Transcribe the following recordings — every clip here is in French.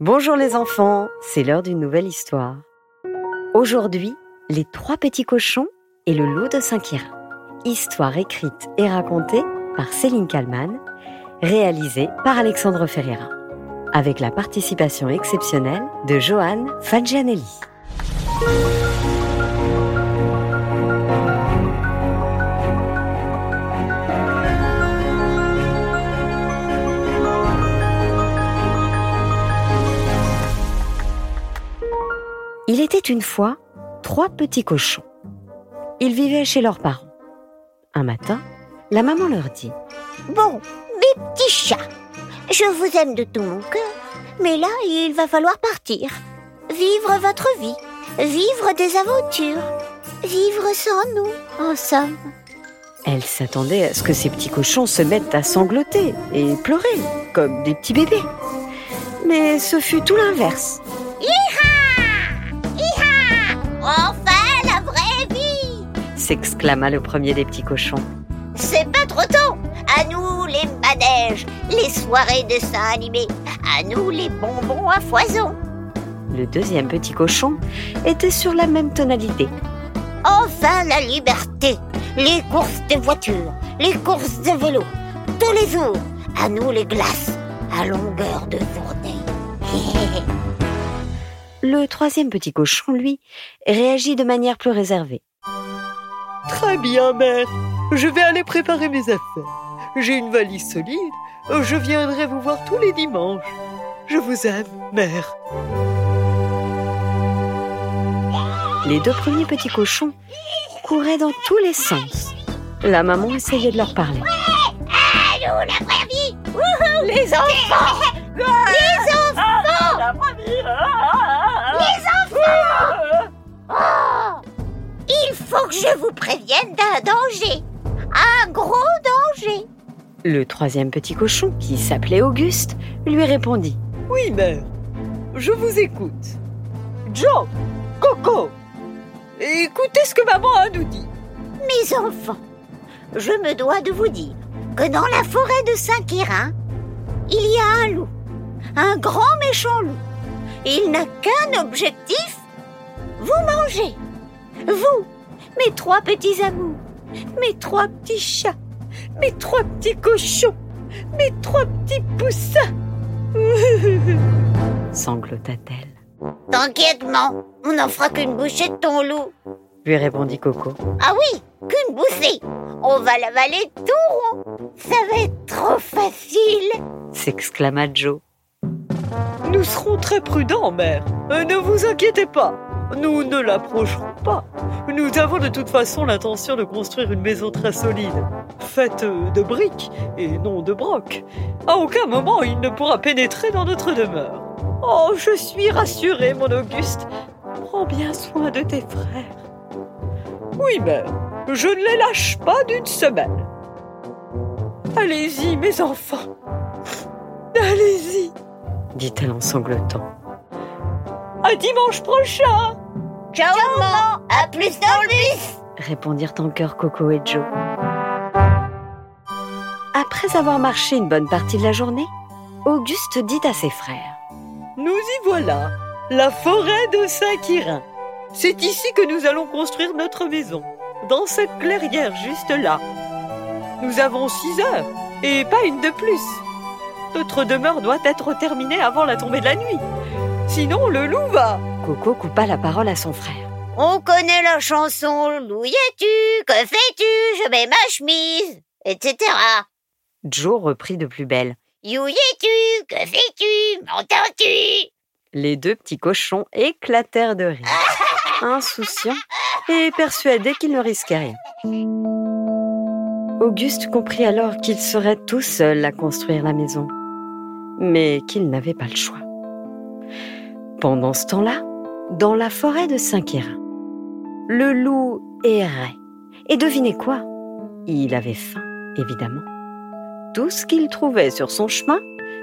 Bonjour les enfants, c'est l'heure d'une nouvelle histoire. Aujourd'hui, les trois petits cochons et le loup de Saint-Quirin. Histoire écrite et racontée par Céline Kallmann, réalisée par Alexandre Ferreira, avec la participation exceptionnelle de Johan Fagianelli. Était une fois trois petits cochons. Ils vivaient chez leurs parents. Un matin, la maman leur dit Bon, mes petits chats, je vous aime de tout mon cœur, mais là, il va falloir partir. Vivre votre vie, vivre des aventures, vivre sans nous, en somme. Elle s'attendait à ce que ces petits cochons se mettent à sangloter et pleurer, comme des petits bébés. Mais ce fut tout l'inverse. Enfin, la vraie vie s'exclama le premier des petits cochons. C'est pas trop tôt À nous les manèges, les soirées de dessins animés, à nous les bonbons à foison. Le deuxième petit cochon était sur la même tonalité. Enfin la liberté, les courses de voitures, les courses de vélo, tous les jours, à nous les glaces, à longueur de journée. Le troisième petit cochon, lui, réagit de manière plus réservée. Très bien, mère. Je vais aller préparer mes affaires. J'ai une valise solide. Je viendrai vous voir tous les dimanches. Je vous aime, mère. Les deux premiers petits cochons couraient dans tous les sens. La maman essayait de leur parler. Allô, la vraie vie Les enfants Les enfants Les enfants Oh Il faut que je vous prévienne d'un danger Un gros danger Le troisième petit cochon, qui s'appelait Auguste, lui répondit. Oui, mère. Je vous écoute. Joe, Coco, écoutez ce que maman a nous dit. Mes enfants, je me dois de vous dire que dans la forêt de Saint-Quirin, il y a un loup, un grand méchant loup. Il n'a qu'un objectif, vous manger. Vous, mes trois petits amours, mes trois petits chats, mes trois petits cochons, mes trois petits poussins. Sanglota-t-elle. T'inquiète, man, on n'en fera qu'une bouchée de ton loup. Lui répondit Coco. Ah oui, qu'une bouffée. On va l'avaler tout rond. Ça va être trop facile. s'exclama Joe. Nous serons très prudents, mère. Euh, ne vous inquiétez pas. Nous ne l'approcherons pas. Nous avons de toute façon l'intention de construire une maison très solide, faite de briques et non de broc. À aucun moment il ne pourra pénétrer dans notre demeure. Oh, je suis rassurée, mon Auguste. Prends bien soin de tes frères. Oui, mère, je ne les lâche pas d'une semaine. Allez-y, mes enfants. Allez-y. Dit-elle en sanglotant. À dimanche prochain. Ciao, maman. À plus dans le bus. répondirent en chœur Coco et Joe. Après avoir marché une bonne partie de la journée, Auguste dit à ses frères. Nous y voilà, la forêt de Saint-Quirin. C'est ici que nous allons construire notre maison, dans cette clairière juste là. Nous avons six heures, et pas une de plus. Notre demeure doit être terminée avant la tombée de la nuit. Sinon, le loup va. Coco coupa la parole à son frère. On connaît la chanson Louis es-tu? Que fais-tu? Je mets ma chemise etc. Joe reprit de plus belle. You es-tu? Que fais-tu? M'entends-tu? Les deux petits cochons éclatèrent de rire, insouciants et persuadés qu'ils ne risquaient rien. Auguste comprit alors qu'il serait tout seul à construire la maison, mais qu'il n'avait pas le choix. Pendant ce temps-là, dans la forêt de Saint-Quirin, le loup errait. Et devinez quoi? Il avait faim, évidemment. Tout ce qu'il trouvait sur son chemin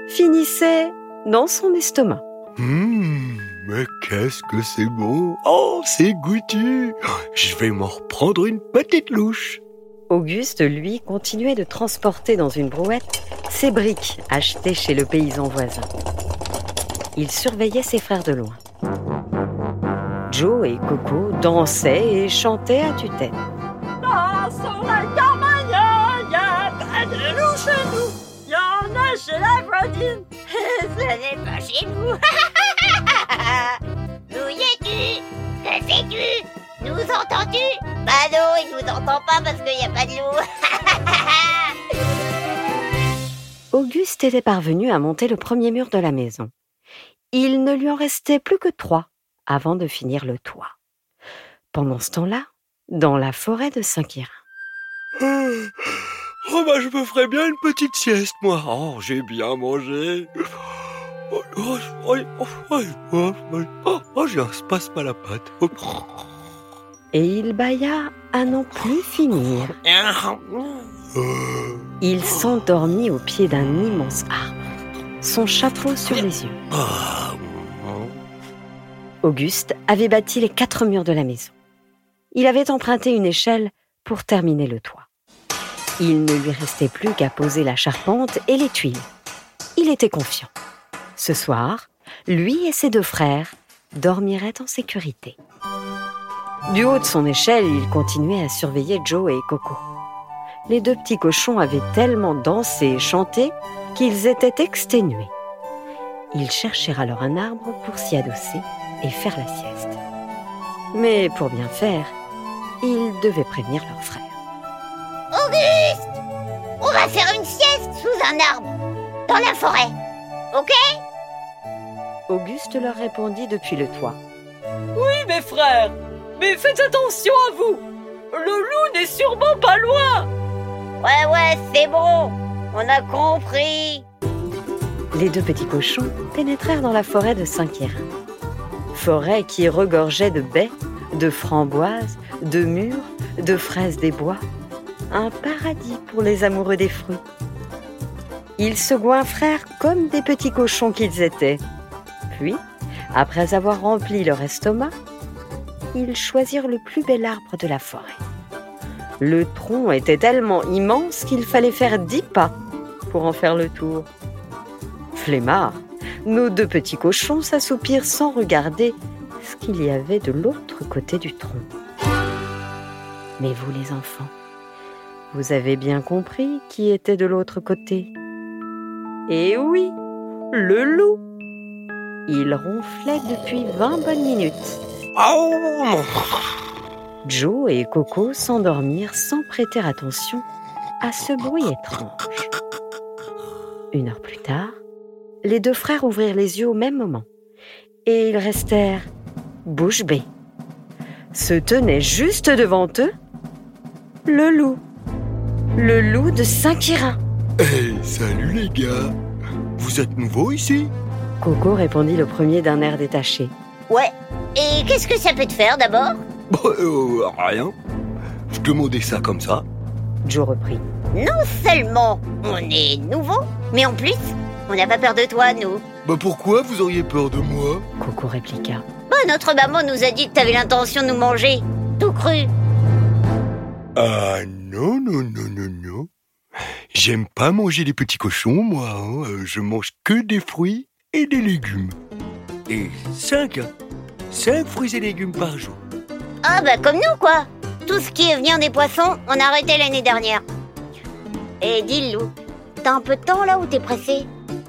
finissait dans son estomac. Hum, mais qu'est-ce que c'est bon Oh, c'est goûtu Je vais m'en reprendre une petite louche. Auguste, lui, continuait de transporter dans une brouette ses briques achetées chez le paysan voisin. Il surveillait ses frères de loin. Joe et Coco dansaient et chantaient à tue-tête. Chez la Brodine. Ce n'est pas chez. Nous entends-tu Bah non, il nous entend pas parce qu'il n'y a pas de loup. Auguste était parvenu à monter le premier mur de la maison. Il ne lui en restait plus que trois avant de finir le toit. Pendant ce temps-là, dans la forêt de Saint-Quirin. Oh bah je me ferais bien une petite sieste moi. Oh j'ai bien mangé. Oh, oh, oh, oh, oh, oh, oh, oh, j'ai un spasme à la patte. Oh. Et il bâilla à n'en plus finir. Il s'endormit au pied d'un immense arbre, son chapeau sur les yeux. Auguste avait bâti les quatre murs de la maison. Il avait emprunté une échelle pour terminer le toit. Il ne lui restait plus qu'à poser la charpente et les tuiles. Il était confiant. Ce soir, lui et ses deux frères dormiraient en sécurité. Du haut de son échelle, il continuait à surveiller Joe et Coco. Les deux petits cochons avaient tellement dansé et chanté qu'ils étaient exténués. Ils cherchèrent alors un arbre pour s'y adosser et faire la sieste. Mais pour bien faire, ils devaient prévenir leur frère. Auguste On va faire une sieste sous un arbre, dans la forêt. Ok? Auguste leur répondit depuis le toit. Oui, mes frères, mais faites attention à vous. Le loup n'est sûrement pas loin. Ouais, ouais, c'est bon. On a compris. Les deux petits cochons pénétrèrent dans la forêt de Saint-Quirin. Forêt qui regorgeait de baies, de framboises, de mûres, de fraises des bois. Un paradis pour les amoureux des fruits. Ils se goinfrèrent comme des petits cochons qu'ils étaient. Puis, après avoir rempli leur estomac, ils choisirent le plus bel arbre de la forêt. Le tronc était tellement immense qu'il fallait faire dix pas pour en faire le tour. Flemmard, nos deux petits cochons s'assoupirent sans regarder ce qu'il y avait de l'autre côté du tronc. Mais vous les enfants, vous avez bien compris qui était de l'autre côté. Eh oui, le loup. Il ronflait depuis vingt bonnes minutes. Oh, Joe et Coco s'endormirent sans prêter attention à ce bruit étrange. Une heure plus tard, les deux frères ouvrirent les yeux au même moment et ils restèrent bouche bée. Se tenait juste devant eux le loup. Le loup de Saint-Quirin. Hey, salut les gars. Vous êtes nouveaux ici? Coco répondit le premier d'un air détaché. Ouais. Et qu'est-ce que ça peut te faire d'abord Bah, euh, rien. Je demandais ça comme ça. Joe reprit. Non seulement on est nouveau, mais en plus, on n'a pas peur de toi, nous. Bah pourquoi vous auriez peur de moi Coco répliqua. Bah, notre maman nous a dit que t'avais l'intention de nous manger. Tout cru. Ah non, non, non, non, non. J'aime pas manger des petits cochons, moi. hein. Euh, Je mange que des fruits et des légumes. Et cinq, hein. cinq fruits et légumes par jour. Ah bah comme nous, quoi. Tout ce qui est venir des poissons, on a arrêté l'année dernière. Et dis Lou, t'as un peu de temps là où t'es pressé?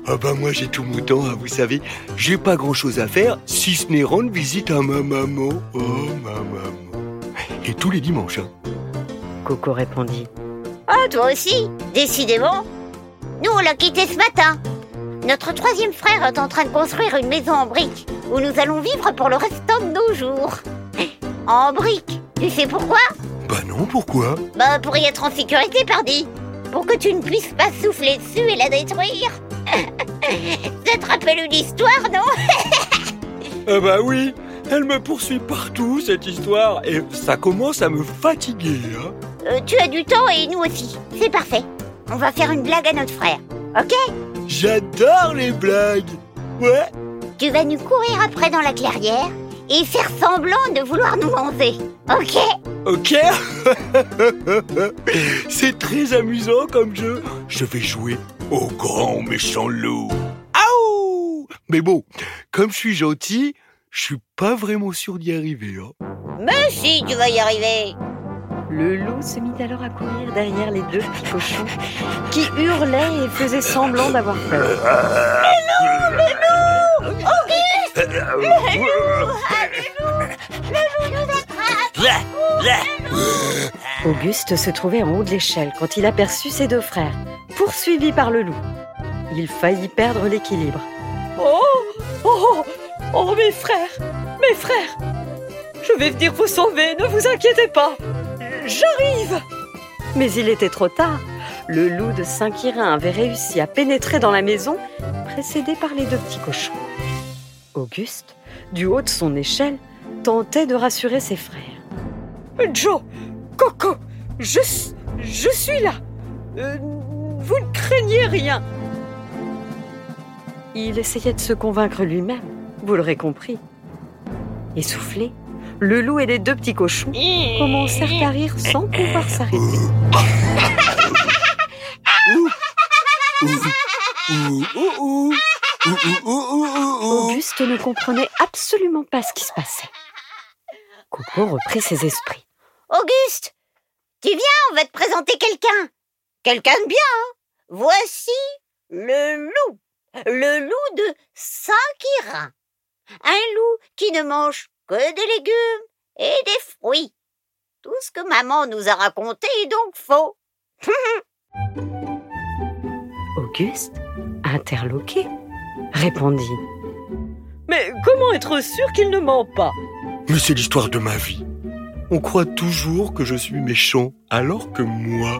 Ah bah moi j'ai tout mon temps, hein, vous savez. J'ai pas grand chose à faire si ce n'est rendre visite à ma maman. Oh ma maman. Et tous les dimanches. hein. Coco répondit. Ah, toi aussi Décidément. Nous, on l'a quitté ce matin. Notre troisième frère est en train de construire une maison en briques où nous allons vivre pour le restant de nos jours. En briques. Tu sais pourquoi? Bah non, pourquoi? Bah pour y être en sécurité, pardi. Pour que tu ne puisses pas souffler dessus et la détruire. Ça te rappelle une histoire, non? Ah bah oui, elle me poursuit partout cette histoire et ça commence à me fatiguer. Hein. Euh, Tu as du temps et nous aussi. C'est parfait. On va faire une blague à notre frère. Ok? J'adore les blagues. Ouais. Tu vas nous courir après dans la clairière et faire semblant de vouloir nous manger. Ok? Ok? C'est très amusant comme jeu. Je vais jouer au grand méchant loup. Aouh Mais bon, comme je suis gentil, je suis pas vraiment sûr d'y arriver. Hein. Mais si, tu vas y arriver. Le loup se mit alors à courir derrière les deux petits cochons qui hurlaient et faisaient semblant d'avoir peur. Auguste se trouvait en haut de l'échelle quand il aperçut ses deux frères, poursuivis par le loup. Il faillit perdre l'équilibre. Oh Oh Oh, mes frères Mes frères Je vais venir vous sauver, ne vous inquiétez pas J'arrive Mais il était trop tard. Le loup de Saint-Quirin avait réussi à pénétrer dans la maison, précédé par les deux petits cochons. Auguste, du haut de son échelle, tentait de rassurer ses frères. Joe Coco Je, suis là Euh, Vous ne craignez rien Il essayait de se convaincre lui-même, vous l'aurez compris. Essoufflé, le loup et les deux petits cochons commencèrent à rire sans pouvoir s'arrêter. Auguste ne comprenait absolument pas ce qui se passait. Coco reprit ses esprits. Auguste, tu viens, on va te présenter quelqu'un. Quelqu'un de bien, hein. Voici le loup. Le loup de Saint-Quirin. Un loup qui ne mange que des légumes et des fruits. Tout ce que maman nous a raconté est donc faux. Auguste, interloqué, répondit. Mais comment être sûr qu'il ne ment pas? Mais c'est l'histoire de ma vie. On croit toujours que je suis méchant, alors que moi,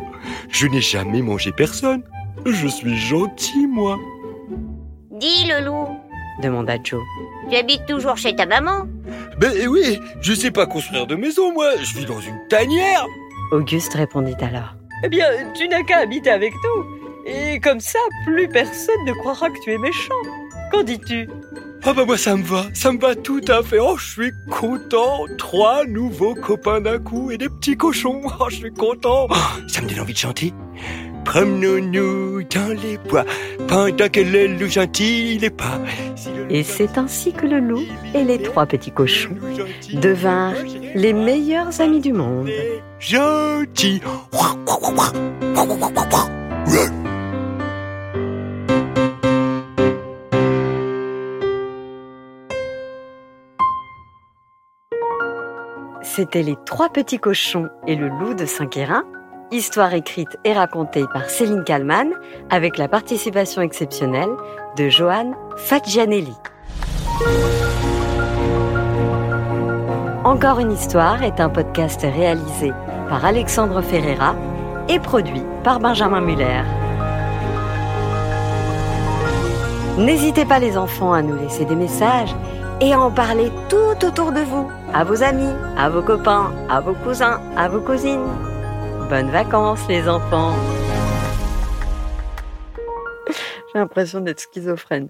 je n'ai jamais mangé personne. Je suis gentil, moi. Dis le loup, demanda Joe. tu habites toujours chez ta maman? Ben oui, je sais pas construire de maison, moi. Je vis dans une tanière. Auguste répondit alors. Eh bien, tu n'as qu'à habiter avec nous. Et comme ça, plus personne ne croira que tu es méchant. Qu'en dis-tu? Ah bah moi ça me va, ça me va tout à fait. Oh, je suis content. Trois nouveaux copains d'un coup et des petits cochons. Oh, je suis content. Oh, ça me donne envie de chanter. Promenons-nous dans les bois pendant que le loup gentil est pas. Si Et c'est ainsi que le loup et les trois petits cochons devinrent les meilleurs amis du monde. Gentil. C'étaient les trois petits cochons et le loup de Saint-Quérin, histoire écrite et racontée par Céline Kallmann avec la participation exceptionnelle de Johan Faggianelli. Encore une histoire est un podcast réalisé par Alexandre Ferreira et produit par Benjamin Muller. N'hésitez pas les enfants à nous laisser des messages et en parler tout autour de vous, à vos amis, à vos copains, à vos cousins, à vos cousines. Bonnes vacances les enfants. J'ai l'impression d'être schizophrène.